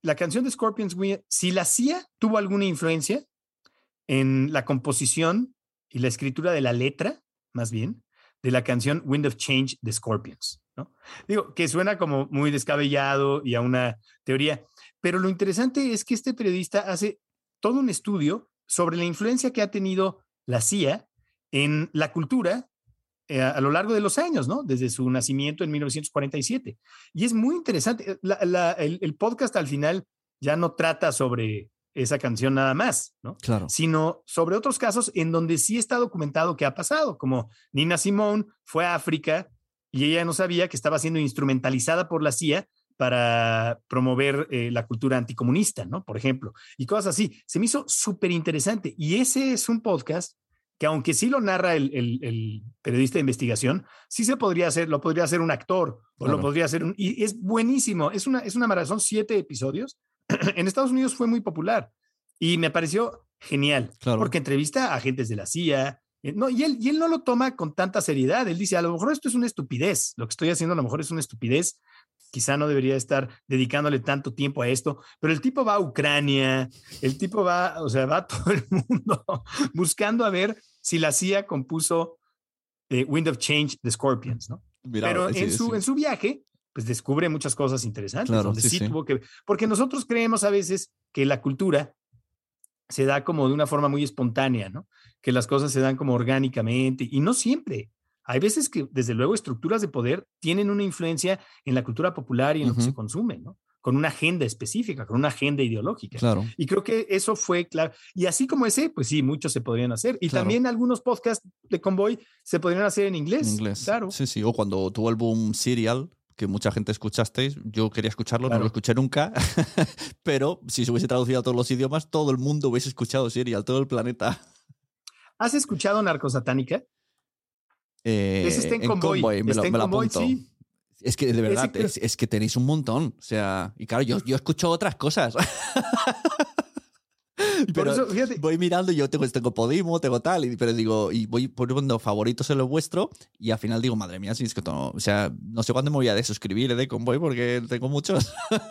la canción de Scorpions, si la CIA tuvo alguna influencia en la composición y la escritura de la letra, más bien, de la canción Wind of Change de Scorpions, ¿no? Digo, que suena como muy descabellado y a una teoría, pero lo interesante es que este periodista hace todo un estudio sobre la influencia que ha tenido la CIA en la cultura eh, a lo largo de los años, ¿no? Desde su nacimiento en 1947. Y es muy interesante. Eh, el, podcast al final ya no trata sobre esa canción nada más, ¿no? Claro. Sino sobre otros casos en donde sí está documentado que ha pasado, como Nina Simone fue a África y ella no sabía que estaba siendo instrumentalizada por la CIA para promover eh, la cultura anticomunista, ¿no? Por ejemplo, y cosas así. Se me hizo súper interesante. Y ese es un podcast que aunque sí lo narra el, periodista de investigación, sí se podría hacer, lo podría hacer un actor o lo podría hacer un... Y es buenísimo, es una, es una maratón, siete episodios. en Estados Unidos fue muy popular y me pareció genial, porque entrevista a agentes de la CIA. Eh, no, y, él, y él no lo toma con tanta seriedad. Él dice, a lo mejor esto es una estupidez, lo que estoy haciendo a lo mejor es una estupidez, quizá no debería estar dedicándole tanto tiempo a esto, pero el tipo va a Ucrania, el tipo va, o sea, va a todo el mundo buscando a ver si la CIA compuso eh, Wind of Change de Scorpions, ¿no? pero en, su, en su viaje, pues descubre muchas cosas interesantes, claro, donde sí, tuvo que, porque nosotros creemos a veces que la cultura se da como de una forma muy espontánea, ¿no? Que las cosas se dan como orgánicamente y no siempre. Hay veces que, desde luego, estructuras de poder tienen una influencia en la cultura popular y en lo que se consume, ¿no? Con una agenda específica, con una agenda ideológica. Claro. Y creo que eso fue claro. Y así como ese, pues sí, muchos se podrían hacer. Y también algunos podcasts de Convoy se podrían hacer en inglés. En inglés. Claro. Sí, sí. O cuando tuvo el boom Serial, que mucha gente escuchasteis. Yo quería escucharlo, no lo escuché nunca, pero si se hubiese traducido a todos los idiomas, todo el mundo hubiese escuchado Serial, todo el planeta. ¿Has escuchado Narcosatánica? Eh, Ese está en Convoy. me, Está lo, en me lo Convoy, apunto. sí. Es que de verdad, es, es que tenéis un montón. O sea, y claro, yo, yo escucho otras cosas. Pero eso, voy mirando y yo tengo, tengo Podimo, tengo tal, y, pero digo, y voy poniendo favoritos en lo vuestro, y al final digo, madre mía, si es que no, o sea, no sé cuándo me voy a desuscribir de Convoy porque tengo muchos.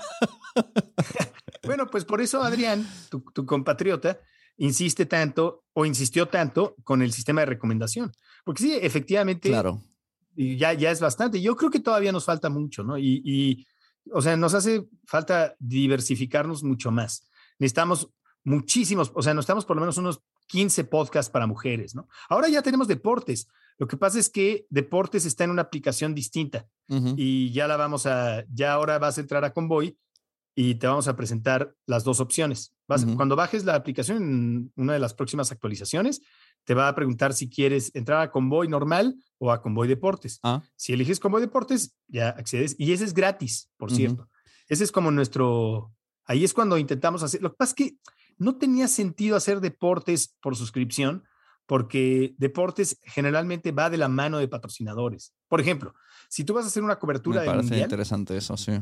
Bueno, pues por eso Adrián, tu, tu compatriota, insiste tanto o insistió tanto con el sistema de recomendación. Porque sí, efectivamente, Claro. ya, ya es bastante. Yo creo que todavía nos falta mucho, ¿no? Y, y, o sea, nos hace falta diversificarnos mucho más. Necesitamos muchísimos, o sea, necesitamos por lo menos unos 15 podcasts para mujeres, ¿no? Ahora ya tenemos deportes. Lo que pasa es que deportes está en una aplicación distinta y ya la vamos a, ya ahora vas a entrar a Convoy y te vamos a presentar las dos opciones. Vas-. Cuando bajes la aplicación en una de las próximas actualizaciones, te va a preguntar si quieres entrar a Convoy normal o a Convoy Deportes. Ah, Si eliges Convoy Deportes, ya accedes y ese es gratis, por cierto. Ese es como nuestro, ahí es cuando intentamos hacer, lo que pasa es que no tenía sentido hacer deportes por suscripción porque deportes generalmente va de la mano de patrocinadores. Por ejemplo, si tú vas a hacer una cobertura me parece mundial, interesante eso, sí.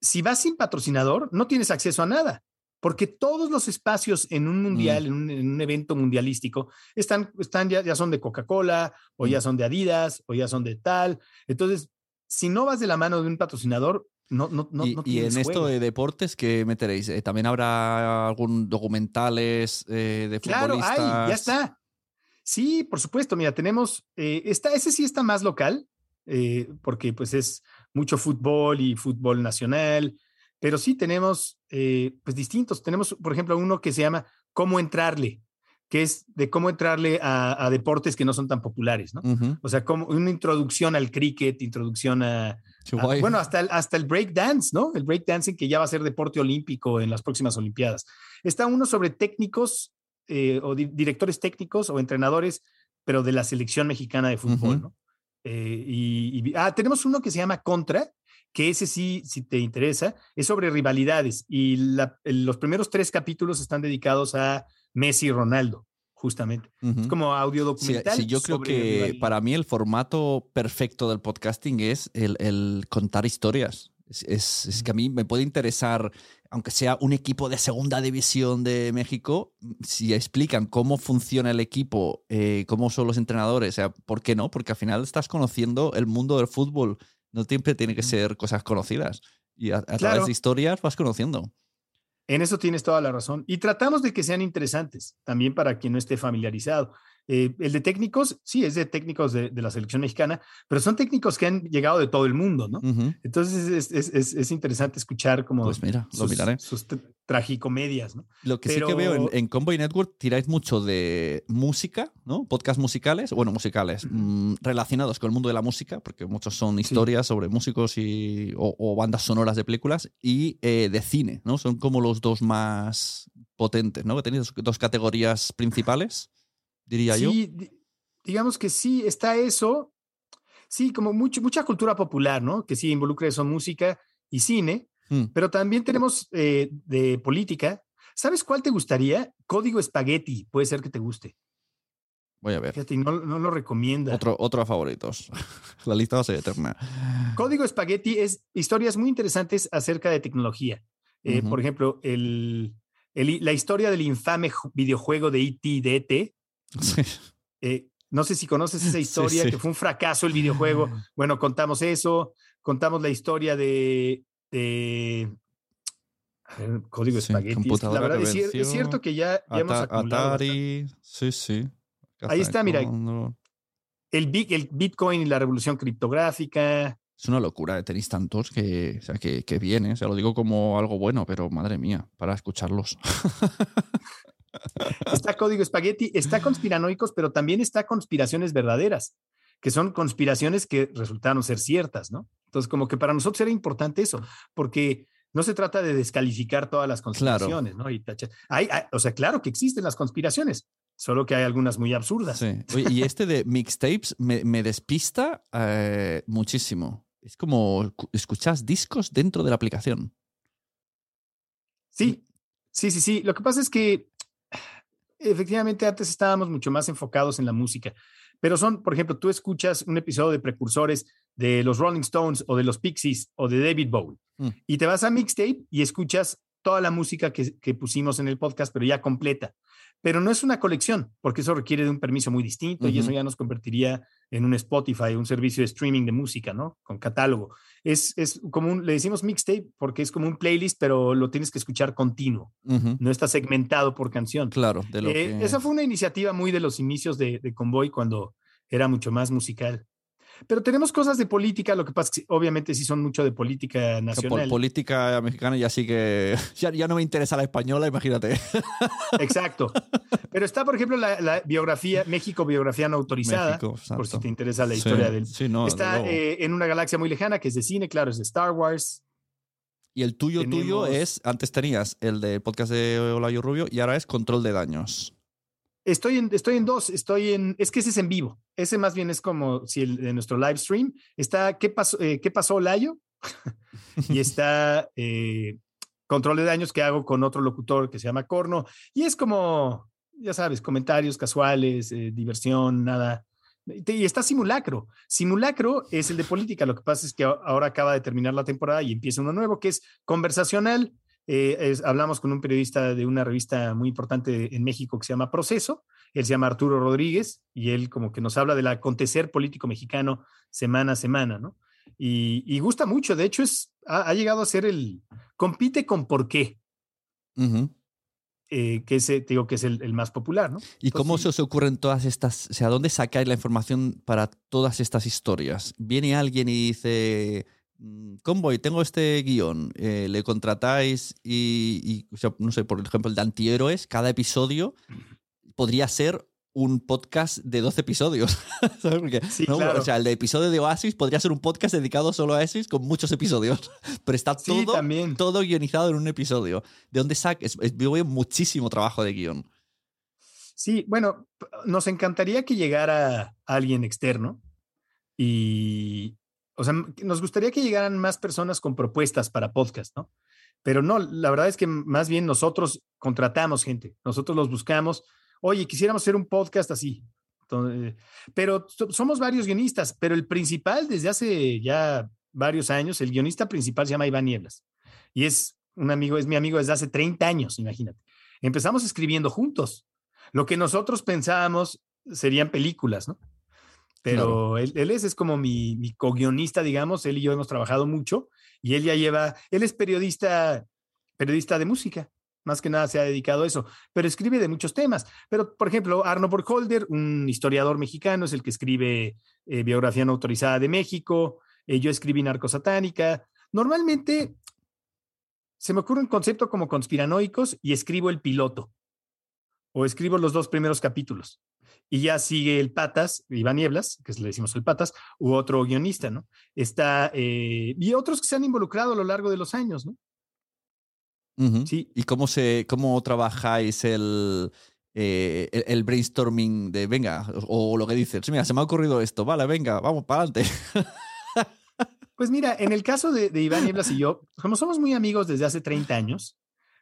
Si vas sin patrocinador, no tienes acceso a nada, porque todos los espacios en un mundial, Mm. en, un, en un evento mundialístico, están, están ya, ya son de Coca-Cola, o Mm. ya son de Adidas, o ya son de tal. Entonces, si no vas de la mano de un patrocinador, no, no, no, y, no y en esto juego. de deportes, ¿qué meteréis? Eh, ¿También habrá algún documentales eh, de Claro, futbolistas? hay, ya está. Sí, por supuesto. Mira, tenemos, eh, está, ese sí está más local, eh, porque pues es mucho fútbol y fútbol nacional, pero sí tenemos eh, pues distintos. Tenemos, por ejemplo, uno que se llama Cómo entrarle, que es de cómo entrarle a, a deportes que no son tan populares, ¿no? O sea, como una introducción al cricket, introducción a, guay. bueno, hasta el, hasta el break dance, ¿no? El break dancing que ya va a ser deporte olímpico en las próximas Olimpiadas. Está uno sobre técnicos eh, o di- directores técnicos o entrenadores, pero de la selección mexicana de fútbol. ¿no? Eh, y, y- ah, tenemos uno que se llama Contra, que ese sí, si te interesa, es sobre rivalidades. Y la- los primeros tres capítulos están dedicados a Messi y Ronaldo, justamente. Ujú. Es como audio Sí, documental. sí, yo creo que rivalidades. para mí el formato perfecto del podcasting es el, el contar historias. Es, es- es que a mí me puede interesar, aunque sea un equipo de segunda división de México, si explican cómo funciona el equipo, eh, cómo son los entrenadores, o sea, ¿por qué no? Porque al final estás conociendo el mundo del fútbol. No siempre tiene que ser cosas conocidas. Y a, a través de historias vas conociendo. En eso tienes toda la razón. Y tratamos de que sean interesantes, también para quien no esté familiarizado. Eh, el de técnicos, sí, es de técnicos de, de la selección mexicana, pero son técnicos que han llegado de todo el mundo, ¿no? Entonces es, es- es- es interesante escuchar como Pues mira, lo sus, miraré. sus tr- tragicomedias, ¿no? Lo que sí que veo en, en Convoy Network tiráis mucho de música, ¿no? Podcast musicales, bueno, musicales, mm, relacionados con el mundo de la música, porque muchos son historias sobre músicos y, o, o bandas sonoras de películas, y eh, de cine, ¿no? Son como los dos más potentes, ¿no? Que tenéis dos, dos categorías principales, diría yo. Sí, di- digamos que sí, está eso. Sí, como mucho, mucha cultura popular, ¿no? Que sí involucra eso, música y cine, Mm. pero también tenemos eh, de política. ¿Sabes cuál te gustaría? Código Espagueti, puede ser que te guste. Voy a ver. Fíjate, no, no lo recomienda. Otro, otro a favoritos. la lista va a ser eterna. Código Espagueti es historias muy interesantes acerca de tecnología. Eh. Por ejemplo, el, el- la historia del infame ju- videojuego de E.T. de E.T. Sí. Eh, no sé si conoces esa historia, sí. que fue un fracaso el videojuego. Bueno, contamos eso, contamos la historia de, de- a ver, Código Sí, Espagueti. La verdad es, cier- es cierto que ya, ya hemos acumulado bastante. Atari, sí, sí. Ahí está, mira. Cóndor. el, Big- el Bitcoin y la revolución criptográfica. Es una locura, tenéis tantos que, o sea, que, que viene. O sea, lo digo como algo bueno, pero madre mía, para escucharlos. Está Código Espagueti, está conspiranoicos, pero también está conspiraciones verdaderas, que son conspiraciones que resultaron ser ciertas, ¿no? Entonces, como que para nosotros era importante eso, porque no se trata de descalificar todas las conspiraciones, ¿no? Y tachar- hay- hay- o sea, claro que existen las conspiraciones, solo que hay algunas muy absurdas. Sí. Oye, y este de mixtapes me, me despista eh, muchísimo. Es como escuchas discos dentro de la aplicación. Sí, sí, sí, sí. Lo que pasa es que efectivamente antes estábamos mucho más enfocados en la música, pero son, por ejemplo, tú escuchas un episodio de precursores de los Rolling Stones o de los Pixies o de David Bowie mm. y te vas a mixtape y escuchas toda la música que, que, pusimos en el podcast, pero ya completa pero no es una colección, porque eso requiere de un permiso muy distinto y eso ya nos convertiría en un Spotify, un servicio de streaming de música, ¿no? Con catálogo. Es, es como un, le decimos mixtape porque es como un playlist, pero lo tienes que escuchar continuo. No está segmentado por canción. Claro. De lo eh, Esa fue una iniciativa muy de los inicios de, de Convoy cuando era mucho más musical. Pero tenemos cosas de política, lo que pasa es que obviamente sí son mucho de política nacional. política mexicana ya sí que ya, ya, no me interesa la española, imagínate. Exacto. Pero está, por ejemplo, la, biografía, México Biografía No Autorizada, por si te interesa la historia del... Sí, no, está eh, en una galaxia muy lejana, que es de cine, claro, es de Star Wars. Y el tuyo, tuyo es, antes tenías el de podcast de Olayo Rubio y ahora es Control de Daños. Estoy en, estoy en dos, estoy en, es que ese es en vivo, ese más bien es como si el de nuestro live stream está, ¿qué pasó, eh, ¿qué pasó Layo? y está eh, control de daños que hago con otro locutor que se llama Corno, y es como, ya sabes, comentarios casuales, eh, diversión, nada. Y está Simulacro. Simulacro es el de política. Lo que pasa es que ahora acaba de terminar la temporada y empieza uno nuevo que es conversacional eh, hablamos con un periodista de una revista muy importante en México que se llama Proceso, él se llama Arturo Rodríguez y él como que nos habla del acontecer político mexicano semana a semana, ¿no? Y, gusta mucho, de hecho es, ha, llegado a ser el, compite con por qué. Eh, que ese, digo que es el, más popular, ¿no? ¿Y cómo se os ocurren todas estas, o sea, dónde sacáis la información para todas estas historias? ¿Viene alguien y dice, Convoy, tengo este guion, eh, le contratáis y, no sé, por ejemplo, el de antihéroes, cada episodio podría ser un podcast de 12 episodios. O sea, el de episodio de Oasis podría ser un podcast dedicado solo a Oasis con muchos episodios. Pero está todo, todo guionizado en un episodio. ¿De dónde saques? Veo muchísimo trabajo de guion. Sí, bueno, nos encantaría que llegara alguien externo y, o sea, nos gustaría que llegaran más personas con propuestas para podcast, ¿no? Pero no, la verdad es que más bien nosotros contratamos gente, nosotros los buscamos. Oye, quisiéramos hacer un podcast así. pero somos varios guionistas, pero el principal desde hace ya varios años, el guionista principal se llama Iván Nieblas y es un amigo, es mi amigo desde hace 30 años, imagínate. Empezamos escribiendo juntos. Lo que nosotros pensábamos serían películas, ¿no? Pero él, es, es como mi, mi co-guionista, digamos, él y yo hemos trabajado mucho y él ya lleva, él es periodista, periodista de música, más que nada se ha dedicado a eso, pero escribe de muchos temas. Pero, por ejemplo, Arno Borgholder, un historiador mexicano, es el que escribe eh, biografía no autorizada de México, eh, yo escribí Narcosatánica. Normalmente se me ocurre un concepto como conspiranoicos y escribo el piloto o escribo los dos primeros capítulos y ya sigue el Patas, Iván Nieblas, que le decimos el Patas, u otro guionista, ¿no? Está, eh, y otros que se han involucrado a lo largo de los años, ¿no? Sí. ¿Y cómo, se, cómo trabajáis el, eh, el, brainstorming de, venga, o, lo que dices, mira, se me ha ocurrido esto, vale, venga, vamos para adelante? Pues mira, en el caso de, de Iván Nieblas y yo, como somos muy amigos desde hace 30 años,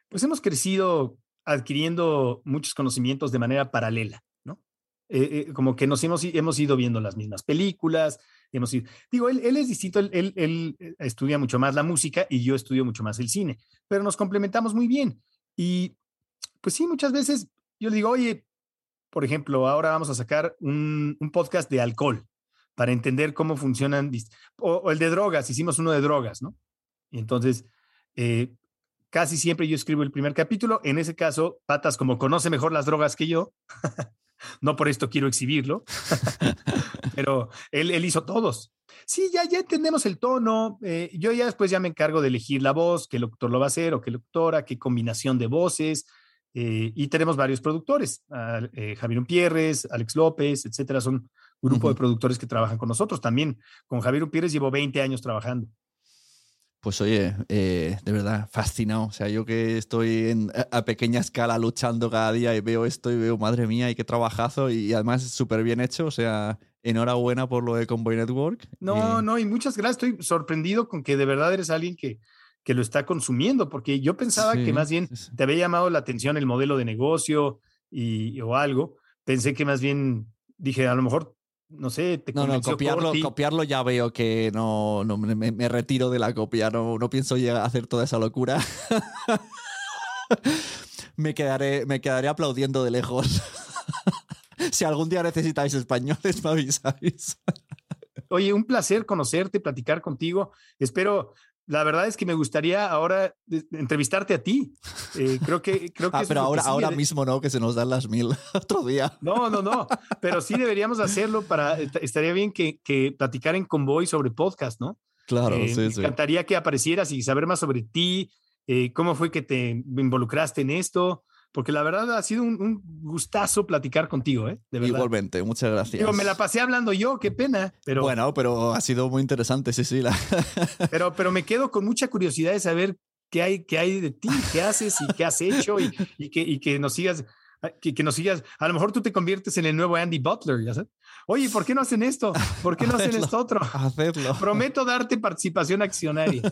pues hemos crecido adquiriendo muchos conocimientos de manera paralela. Eh, eh, como que nos hemos, hemos ido viendo las mismas películas, hemos ido, digo, él, él es distinto, él, él, eh, estudia mucho más la música y yo estudio mucho más el cine, pero nos complementamos muy bien. Y pues sí, muchas veces yo le digo, oye, por ejemplo, ahora vamos a sacar un, un podcast de alcohol para entender cómo funcionan, o, el de drogas, hicimos uno de drogas, ¿no? Y entonces, casi siempre yo escribo el primer capítulo, en ese caso, Patas, como conoce mejor las drogas que yo, no por esto quiero exhibirlo, pero él, él, hizo todos. Sí, ya, ya entendemos el tono. Eh, yo ya después ya me encargo de elegir la voz, qué locutor lo va a hacer o qué locutora, qué combinación de voces. Eh, y tenemos varios productores, eh, Javier Umpierres, Alex López, etcétera. Son un grupo de productores que trabajan con nosotros. También con Javier Umpierres llevo 20 años trabajando. Pues oye, eh, de verdad, fascinado. O sea, yo que estoy en, a pequeña escala luchando cada día y veo esto y veo, madre mía, y qué trabajazo y, además súper bien hecho. O sea, enhorabuena por lo de Convoy Network. No, Eh, no, y muchas gracias. Estoy sorprendido con que de verdad eres alguien que, que lo está consumiendo, porque yo pensaba Sí, que más bien sí. te había llamado la atención el modelo de negocio y, o algo. Pensé que más bien dije, a lo mejor, no sé, te No, no, copiarlo, Corti. copiarlo ya veo que no, no me, me- me retiro de la copia, no, no pienso llegar a hacer toda esa locura. me, quedaré, me quedaré aplaudiendo de lejos. si algún día necesitáis españoles, me avisáis. Oye, un placer conocerte, platicar contigo. Espero, la verdad es que me gustaría ahora entrevistarte a ti. Eh, creo que, creo que Ah, pero que ahora, sí ahora debe- mismo no, que se nos dan las mil. Otro día. No, no, no. Pero sí deberíamos hacerlo para. est- Estaría bien que, que platicar en convoy sobre podcast, ¿no? Claro, Eh, me sí, sí. encantaría que aparecieras y saber más sobre ti, eh, cómo fue que te involucraste en esto, porque la verdad ha sido un, un gustazo platicar contigo, ¿eh? De verdad. Igualmente, muchas gracias. Digo, me la pasé hablando yo, qué pena, pero, Bueno, pero ha sido muy interesante, sí, sí. la- pero, pero me quedo con mucha curiosidad de saber qué hay, qué hay de ti, qué haces y qué has hecho y, y que, y que nos sigas. Que, que nos sigas, a lo mejor tú te conviertes en el nuevo Andy Butler, ¿ya sabes? Oye, ¿por qué no hacen esto? ¿Por qué no hacen esto otro? Hacerlo. Prometo darte participación accionaria.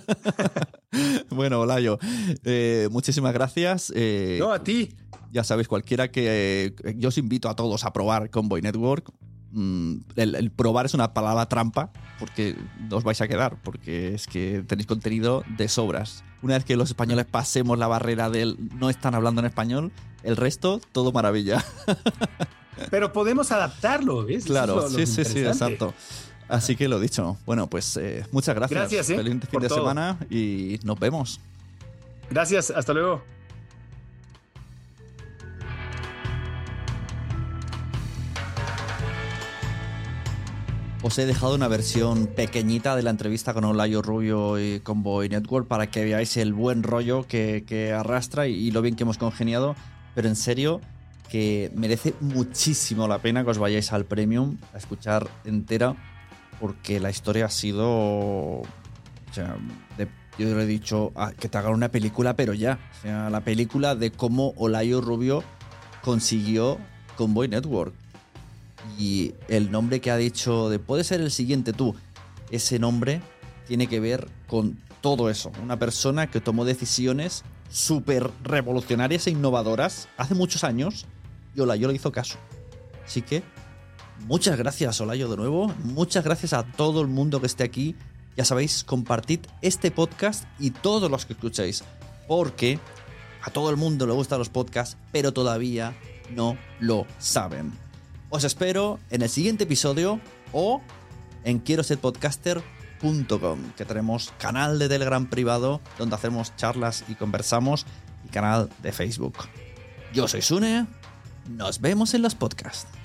Bueno, Olayo, eh, muchísimas gracias. eh, No, a ti. Ya sabéis, cualquiera que. eh, yo os invito a todos a probar Convoy Network. Mm, el, el probar es una palabra trampa, porque no os vais a quedar, porque es que tenéis contenido de sobras. Una vez que los españoles pasemos la barrera del no están hablando en español, el resto, todo maravilla. Pero podemos adaptarlo, ¿ves? Claro, lo- sí, sí, sí, exacto. Así que lo dicho. Bueno, pues eh, muchas gracias. Gracias, ¿eh? Feliz fin por de todo. semana y nos vemos. Gracias, hasta luego. Os he dejado una versión pequeñita de la entrevista con Olayo Rubio y Convoy Network para que veáis el buen rollo que, arrastra y, y lo bien que hemos congeniado. Pero en serio, que merece muchísimo la pena que os vayáis al Premium a escuchar entera, porque la historia ha sido. O sea, de- yo le he dicho ah, que te hagan una película, pero ya. O sea, la película de cómo Olayo Rubio consiguió Convoy Network y el nombre que ha dicho de puede ser el siguiente tú, ese nombre tiene que ver con todo eso. Una persona que tomó decisiones súper revolucionarias e innovadoras hace muchos años y Olayo le hizo caso. Así que muchas gracias Olayo de nuevo, muchas gracias a todo el mundo que esté aquí. Ya sabéis, compartid este podcast y todos los que escuchéis, porque a todo el mundo le gustan los podcasts, pero todavía no lo saben. Os espero en el siguiente episodio o en quiero ser podcaster.com, que tenemos canal de Telegram privado donde hacemos charlas y conversamos y canal de Facebook. Yo soy Sune, nos vemos en los podcasts.